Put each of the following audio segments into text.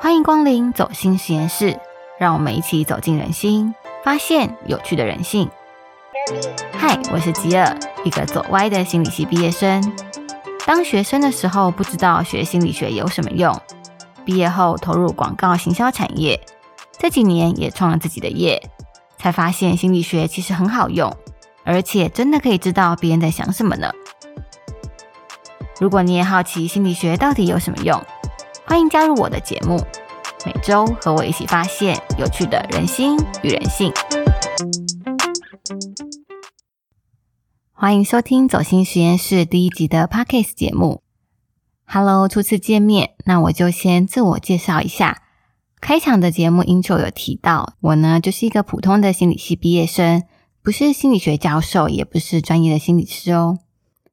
欢迎光临走心实验室，让我们一起走进人心，发现有趣的人性。嗨，我是吉尔，一个走歪的心理系毕业生。当学生的时候，不知道学心理学有什么用；毕业后投入广告行销产业，这几年也创了自己的业，才发现心理学其实很好用，而且真的可以知道别人在想什么呢。如果你也好奇心理学到底有什么用，欢迎加入我的节目，每周和我一起发现有趣的人心与人性。欢迎收听走心实验室第一集的 Podcast 节目。Hello，初次见面，那我就先自我介绍一下。开场的节目 intro 有提到，我呢就是一个普通的心理系毕业生，不是心理学教授，也不是专业的心理师哦。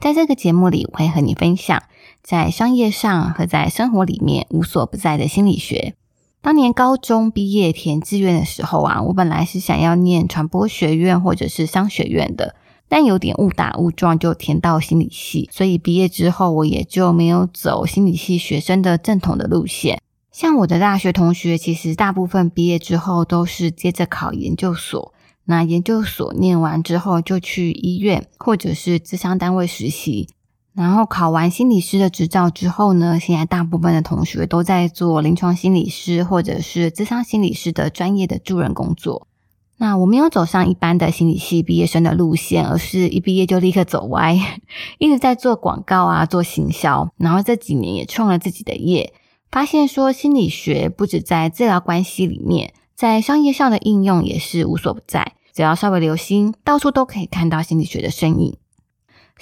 在这个节目里，我会和你分享。在商业上和在生活里面无所不在的心理学。当年高中毕业填志愿的时候啊，我本来是想要念传播学院或者是商学院的，但有点误打误撞就填到心理系，所以毕业之后我也就没有走心理系学生的正统的路线。像我的大学同学，其实大部分毕业之后都是接着考研究所，那研究所念完之后就去医院或者是智商单位实习。然后考完心理师的执照之后呢，现在大部分的同学都在做临床心理师或者是智商心理师的专业的助人工作。那我没有走上一般的心理系毕业生的路线，而是一毕业就立刻走歪，一直在做广告啊，做行销。然后这几年也创了自己的业，发现说心理学不止在治疗关系里面，在商业上的应用也是无所不在。只要稍微留心，到处都可以看到心理学的身影。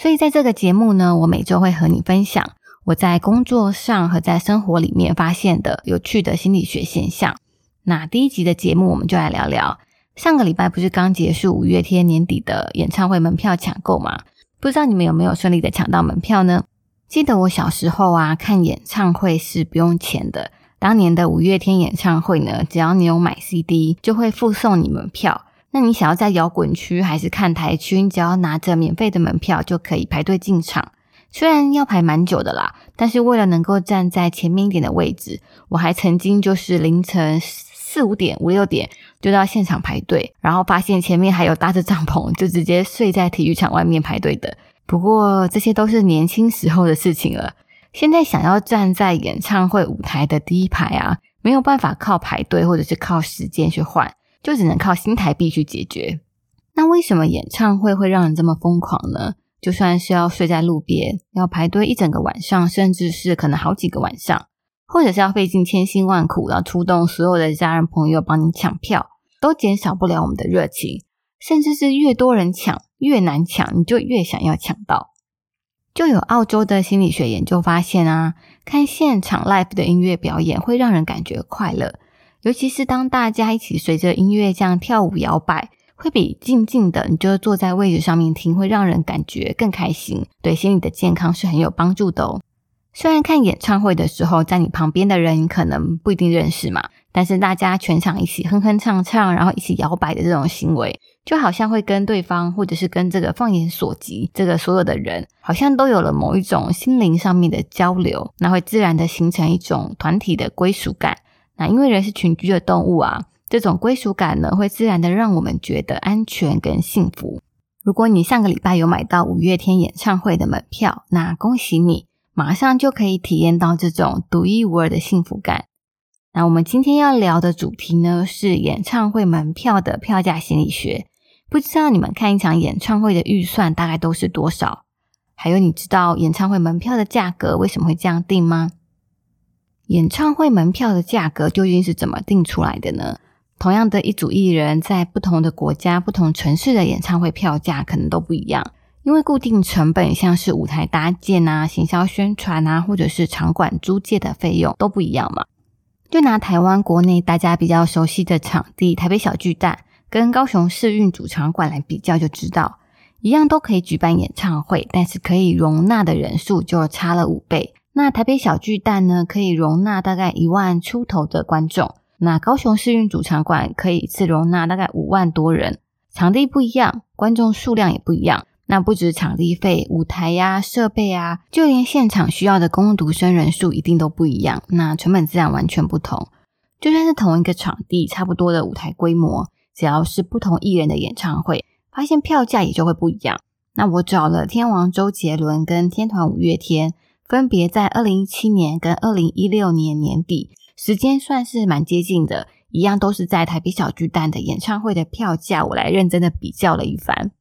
所以在这个节目呢，我每周会和你分享我在工作上和在生活里面发现的有趣的心理学现象。那第一集的节目，我们就来聊聊上个礼拜不是刚结束五月天年底的演唱会门票抢购吗？不知道你们有没有顺利的抢到门票呢？记得我小时候啊，看演唱会是不用钱的。当年的五月天演唱会呢，只要你有买 CD，就会附送你门票。那你想要在摇滚区还是看台区？你只要拿着免费的门票就可以排队进场。虽然要排蛮久的啦，但是为了能够站在前面一点的位置，我还曾经就是凌晨四五点、五六点就到现场排队，然后发现前面还有搭着帐篷，就直接睡在体育场外面排队的。不过这些都是年轻时候的事情了。现在想要站在演唱会舞台的第一排啊，没有办法靠排队或者是靠时间去换。就只能靠新台币去解决。那为什么演唱会会让人这么疯狂呢？就算是要睡在路边，要排队一整个晚上，甚至是可能好几个晚上，或者是要费尽千辛万苦，要出动所有的家人朋友帮你抢票，都减少不了我们的热情。甚至是越多人抢，越难抢，你就越想要抢到。就有澳洲的心理学研究发现啊，看现场 live 的音乐表演会让人感觉快乐。尤其是当大家一起随着音乐这样跳舞摇摆，会比静静的你就坐在位置上面听，会让人感觉更开心，对心理的健康是很有帮助的哦。虽然看演唱会的时候，在你旁边的人可能不一定认识嘛，但是大家全场一起哼哼唱唱，然后一起摇摆的这种行为，就好像会跟对方，或者是跟这个放眼所及这个所有的人，好像都有了某一种心灵上面的交流，那会自然的形成一种团体的归属感。那因为人是群居的动物啊，这种归属感呢，会自然的让我们觉得安全跟幸福。如果你上个礼拜有买到五月天演唱会的门票，那恭喜你，马上就可以体验到这种独一无二的幸福感。那我们今天要聊的主题呢，是演唱会门票的票价心理学。不知道你们看一场演唱会的预算大概都是多少？还有，你知道演唱会门票的价格为什么会这样定吗？演唱会门票的价格究竟是怎么定出来的呢？同样的一组艺人，在不同的国家、不同城市的演唱会票价可能都不一样，因为固定成本像是舞台搭建啊、行销宣传啊，或者是场馆租借的费用都不一样嘛。就拿台湾国内大家比较熟悉的场地台北小巨蛋跟高雄市运主场馆来比较，就知道一样都可以举办演唱会，但是可以容纳的人数就差了五倍。那台北小巨蛋呢，可以容纳大概一万出头的观众。那高雄市运主场馆可以一次容纳大概五万多人。场地不一样，观众数量也不一样，那不止场地费、舞台呀、设备啊，就连现场需要的攻读生人数一定都不一样，那成本自然完全不同。就算是同一个场地，差不多的舞台规模，只要是不同艺人的演唱会，发现票价也就会不一样。那我找了天王周杰伦跟天团五月天，分别在二零一七年跟二零一六年年底，时间算是蛮接近的，一样都是在台北小巨蛋的演唱会的票价，我来认真的比较了一番。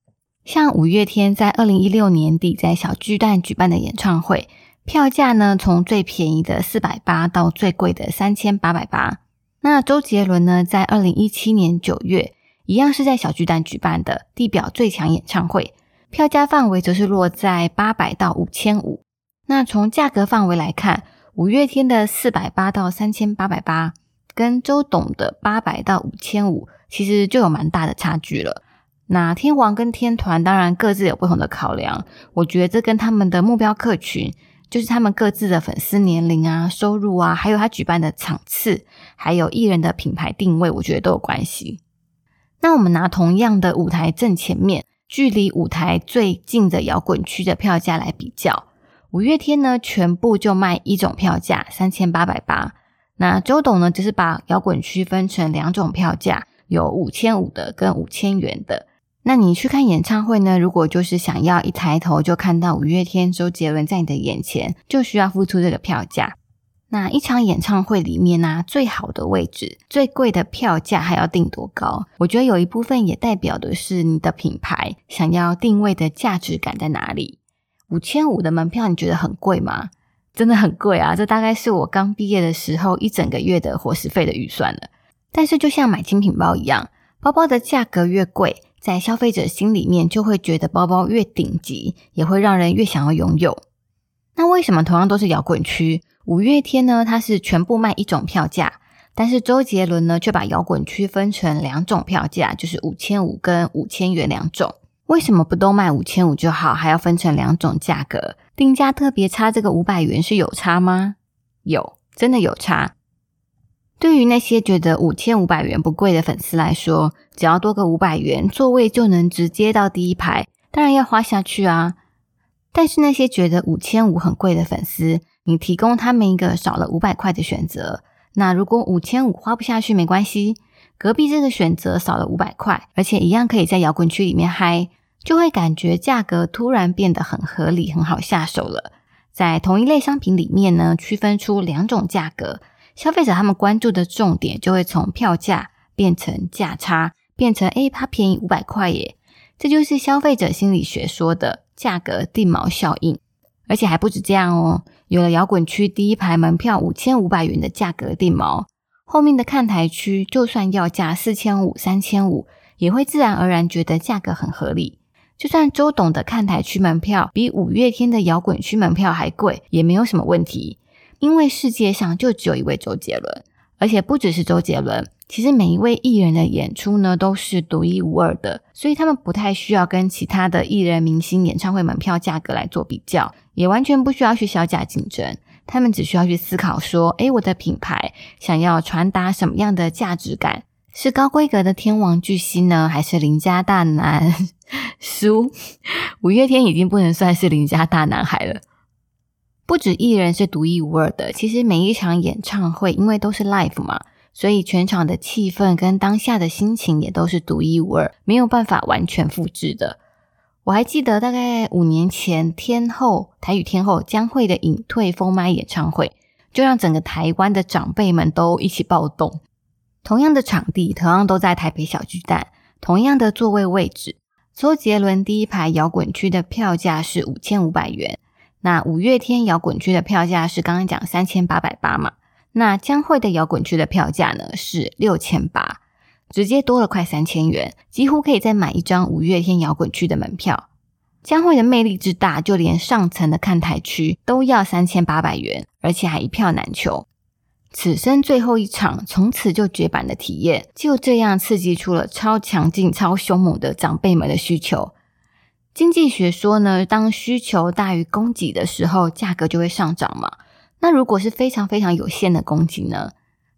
像五月天在二零一六年底在小巨蛋举办的演唱会，票价呢从最便宜的四百八到最贵的三千八百八。那周杰伦呢在二零一七年九月，一样是在小巨蛋举办的地表最强演唱会，票价范围则是落在八百到五千五。那从价格范围来看，五月天的四百八到三千八百八，跟周董的八百到五千五，其实就有蛮大的差距了。那天王跟天团当然各自有不同的考量，我觉得这跟他们的目标客群，就是他们各自的粉丝年龄啊、收入啊，还有他举办的场次，还有艺人的品牌定位，我觉得都有关系。那我们拿同样的舞台正前面，距离舞台最近的摇滚区的票价来比较，五月天呢全部就卖一种票价三千八百八，那周董呢就是把摇滚区分成两种票价，有五千五的跟五千元的。那你去看演唱会呢？如果就是想要一抬头就看到五月天、周杰伦在你的眼前，就需要付出这个票价。那一场演唱会里面呢，最好的位置、最贵的票价还要定多高？我觉得有一部分也代表的是你的品牌想要定位的价值感在哪里。五千五的门票你觉得很贵吗？真的很贵啊！这大概是我刚毕业的时候一整个月的伙食费的预算了。但是就像买精品包一样，包包的价格越贵。在消费者心里面，就会觉得包包越顶级，也会让人越想要拥有。那为什么同样都是摇滚区，五月天呢？它是全部卖一种票价，但是周杰伦呢，却把摇滚区分成两种票价，就是五千五跟五千元两种。为什么不都卖五千五就好，还要分成两种价格？定价特别差，这个五百元是有差吗？有，真的有差。对于那些觉得五千五百元不贵的粉丝来说，只要多个五百元，座位就能直接到第一排，当然要花下去啊。但是那些觉得五千五很贵的粉丝，你提供他们一个少了五百块的选择，那如果五千五花不下去没关系，隔壁这个选择少了五百块，而且一样可以在摇滚区里面嗨，就会感觉价格突然变得很合理，很好下手了。在同一类商品里面呢，区分出两种价格。消费者他们关注的重点就会从票价变成价差，变成诶，它便宜五百块耶，这就是消费者心理学说的价格定锚效应。而且还不止这样哦，有了摇滚区第一排门票五千五百元的价格定锚，后面的看台区就算要价四千五、三千五，也会自然而然觉得价格很合理。就算周董的看台区门票比五月天的摇滚区门票还贵，也没有什么问题。因为世界上就只有一位周杰伦，而且不只是周杰伦，其实每一位艺人的演出呢都是独一无二的，所以他们不太需要跟其他的艺人明星演唱会门票价格来做比较，也完全不需要去小价竞争，他们只需要去思考说：诶，我的品牌想要传达什么样的价值感？是高规格的天王巨星呢，还是邻家大男？叔五月天已经不能算是邻家大男孩了。不止艺人是独一无二的，其实每一场演唱会，因为都是 live 嘛，所以全场的气氛跟当下的心情也都是独一无二，没有办法完全复制的。我还记得大概五年前，天后台语天后将会的隐退封麦演唱会，就让整个台湾的长辈们都一起暴动。同样的场地，同样都在台北小巨蛋，同样的座位位置，周杰伦第一排摇滚区的票价是五千五百元。那五月天摇滚区的票价是刚刚讲三千八百八嘛？那江蕙的摇滚区的票价呢是六千八，直接多了快三千元，几乎可以再买一张五月天摇滚区的门票。江蕙的魅力之大，就连上层的看台区都要三千八百元，而且还一票难求。此生最后一场，从此就绝版的体验，就这样刺激出了超强劲、超凶猛的长辈们的需求。经济学说呢，当需求大于供给的时候，价格就会上涨嘛。那如果是非常非常有限的供给呢，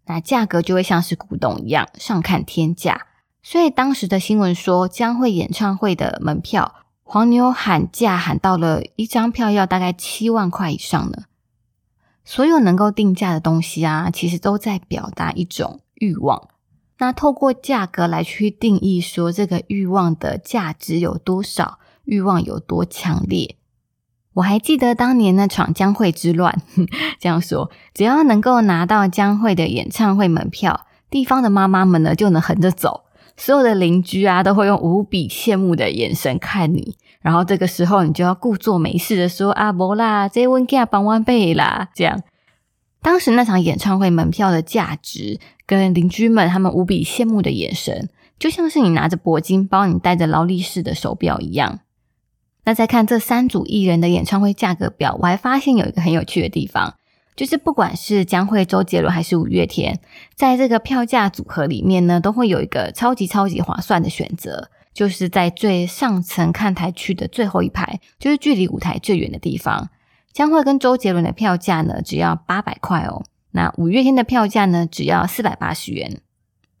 那价格就会像是古董一样上看天价。所以当时的新闻说，将会演唱会的门票黄牛喊价喊到了一张票要大概七万块以上呢。所有能够定价的东西啊，其实都在表达一种欲望。那透过价格来去定义，说这个欲望的价值有多少，欲望有多强烈。我还记得当年那场江会之乱，这样说，只要能够拿到江会的演唱会门票，地方的妈妈们呢就能横着走，所有的邻居啊都会用无比羡慕的眼神看你，然后这个时候你就要故作没事的说啊，不啦，这温给帮完倍啦，这样。当时那场演唱会门票的价值。跟邻居们他们无比羡慕的眼神，就像是你拿着铂金包，你戴着劳力士的手表一样。那再看这三组艺人的演唱会价格表，我还发现有一个很有趣的地方，就是不管是江蕙、周杰伦还是五月天，在这个票价组合里面呢，都会有一个超级超级划算的选择，就是在最上层看台区的最后一排，就是距离舞台最远的地方。江蕙跟周杰伦的票价呢，只要八百块哦。那五月天的票价呢，只要四百八十元。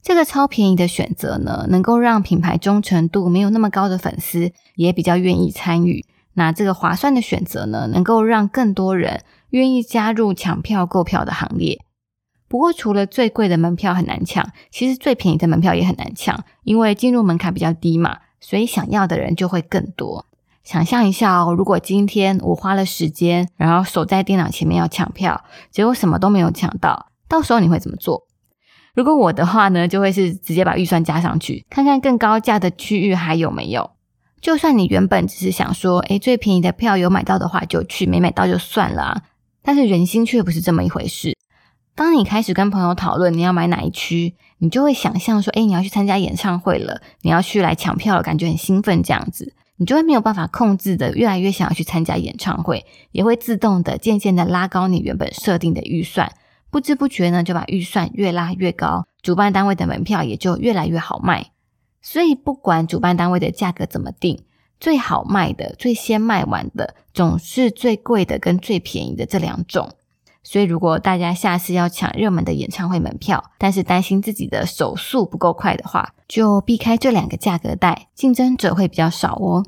这个超便宜的选择呢，能够让品牌忠诚度没有那么高的粉丝也比较愿意参与。那这个划算的选择呢，能够让更多人愿意加入抢票购票的行列。不过，除了最贵的门票很难抢，其实最便宜的门票也很难抢，因为进入门槛比较低嘛，所以想要的人就会更多。想象一下哦，如果今天我花了时间，然后守在电脑前面要抢票，结果什么都没有抢到，到时候你会怎么做？如果我的话呢，就会是直接把预算加上去，看看更高价的区域还有没有。就算你原本只是想说，诶，最便宜的票有买到的话就去，没买到就算了。但是人心却不是这么一回事。当你开始跟朋友讨论你要买哪一区，你就会想象说，诶，你要去参加演唱会了，你要去来抢票了，感觉很兴奋这样子。你就会没有办法控制的，越来越想要去参加演唱会，也会自动的渐渐的拉高你原本设定的预算，不知不觉呢就把预算越拉越高，主办单位的门票也就越来越好卖。所以不管主办单位的价格怎么定，最好卖的、最先卖完的，总是最贵的跟最便宜的这两种。所以如果大家下次要抢热门的演唱会门票，但是担心自己的手速不够快的话，就避开这两个价格带，竞争者会比较少哦。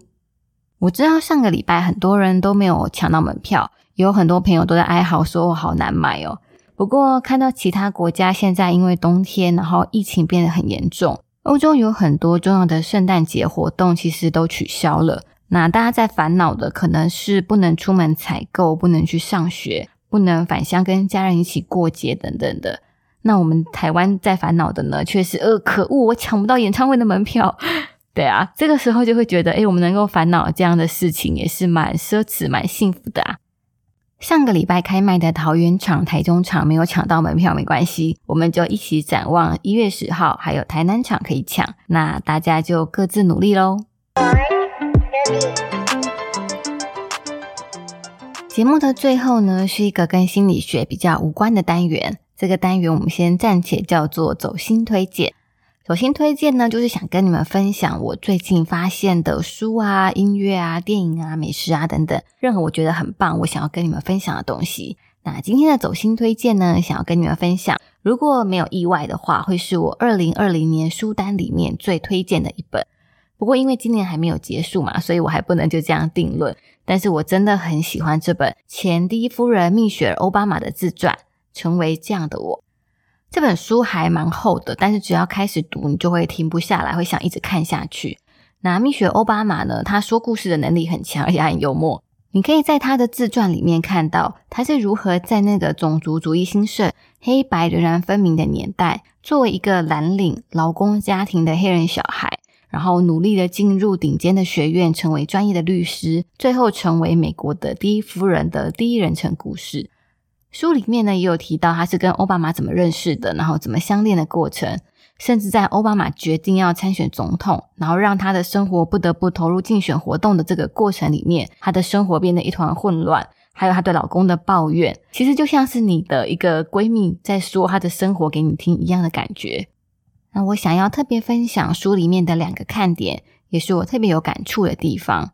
我知道上个礼拜很多人都没有抢到门票，有很多朋友都在哀嚎说：“我好难买哦。”不过看到其他国家现在因为冬天，然后疫情变得很严重，欧洲有很多重要的圣诞节活动其实都取消了。那大家在烦恼的可能是不能出门采购，不能去上学。不能返乡跟家人一起过节等等的，那我们台湾在烦恼的呢，却是呃，可恶，我抢不到演唱会的门票。对啊，这个时候就会觉得，诶，我们能够烦恼这样的事情，也是蛮奢侈、蛮幸福的啊。上个礼拜开卖的桃园场、台中场没有抢到门票没关系，我们就一起展望一月十号，还有台南场可以抢，那大家就各自努力喽。节目的最后呢，是一个跟心理学比较无关的单元。这个单元我们先暂且叫做走心推荐。走心推荐呢，就是想跟你们分享我最近发现的书啊、音乐啊、电影啊、美食啊等等，任何我觉得很棒，我想要跟你们分享的东西。那今天的走心推荐呢，想要跟你们分享，如果没有意外的话，会是我二零二零年书单里面最推荐的一本。不过因为今年还没有结束嘛，所以我还不能就这样定论。但是我真的很喜欢这本前第一夫人蜜雪儿奥巴马的自传《成为这样的我》。这本书还蛮厚的，但是只要开始读，你就会停不下来，会想一直看下去。那蜜雪奥巴马呢？他说故事的能力很强，而且很幽默。你可以在他的自传里面看到，他是如何在那个种族主义兴盛、黑白仍然分明的年代，作为一个蓝领劳工家庭的黑人小孩。然后努力的进入顶尖的学院，成为专业的律师，最后成为美国的第一夫人的第一人称故事。书里面呢也有提到他是跟奥巴马怎么认识的，然后怎么相恋的过程，甚至在奥巴马决定要参选总统，然后让他的生活不得不投入竞选活动的这个过程里面，他的生活变得一团混乱，还有她对老公的抱怨，其实就像是你的一个闺蜜在说她的生活给你听一样的感觉。那我想要特别分享书里面的两个看点，也是我特别有感触的地方。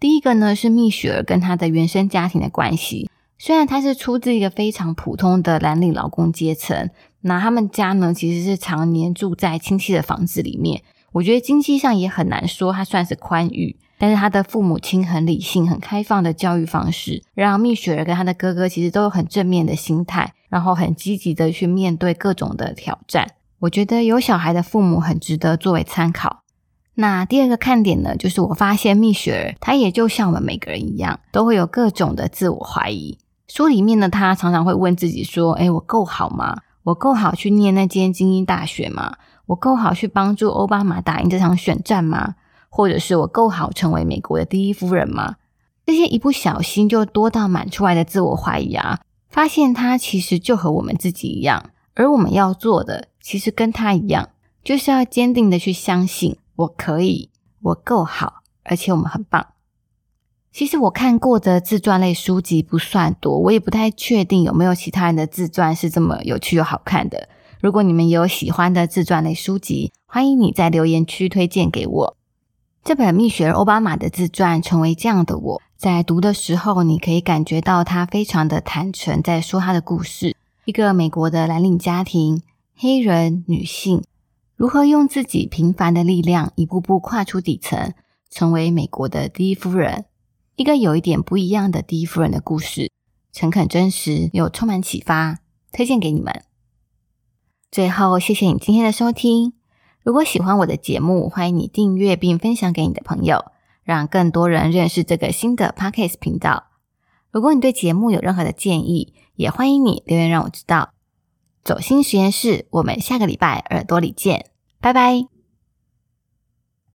第一个呢是蜜雪儿跟她的原生家庭的关系。虽然她是出自一个非常普通的蓝领劳工阶层，那他们家呢其实是常年住在亲戚的房子里面。我觉得经济上也很难说她算是宽裕。但是他的父母亲很理性、很开放的教育方式，让蜜雪儿跟他的哥哥其实都有很正面的心态，然后很积极的去面对各种的挑战。我觉得有小孩的父母很值得作为参考。那第二个看点呢，就是我发现蜜雪儿她也就像我们每个人一样，都会有各种的自我怀疑。书里面呢，他常常会问自己说：“诶，我够好吗？我够好去念那间精英大学吗？我够好去帮助奥巴马打赢这场选战吗？或者是我够好成为美国的第一夫人吗？”这些一不小心就多到满出来的自我怀疑啊，发现他其实就和我们自己一样，而我们要做的其实跟他一样，就是要坚定的去相信我可以，我够好，而且我们很棒。其实我看过的自传类书籍不算多，我也不太确定有没有其他人的自传是这么有趣又好看的。如果你们有喜欢的自传类书籍，欢迎你在留言区推荐给我。这本蜜雪儿奥巴马的自传《成为这样的我》，在读的时候，你可以感觉到他非常的坦诚，在说他的故事。一个美国的蓝领家庭，黑人女性如何用自己平凡的力量，一步步跨出底层，成为美国的第一夫人。一个有一点不一样的第一夫人的故事，诚恳真实又充满启发，推荐给你们。最后，谢谢你今天的收听。如果喜欢我的节目，欢迎你订阅并分享给你的朋友，让更多人认识这个新的 Podcast 频道。如果你对节目有任何的建议，也欢迎你留言让我知道。走心实验室，我们下个礼拜耳朵里见，拜拜。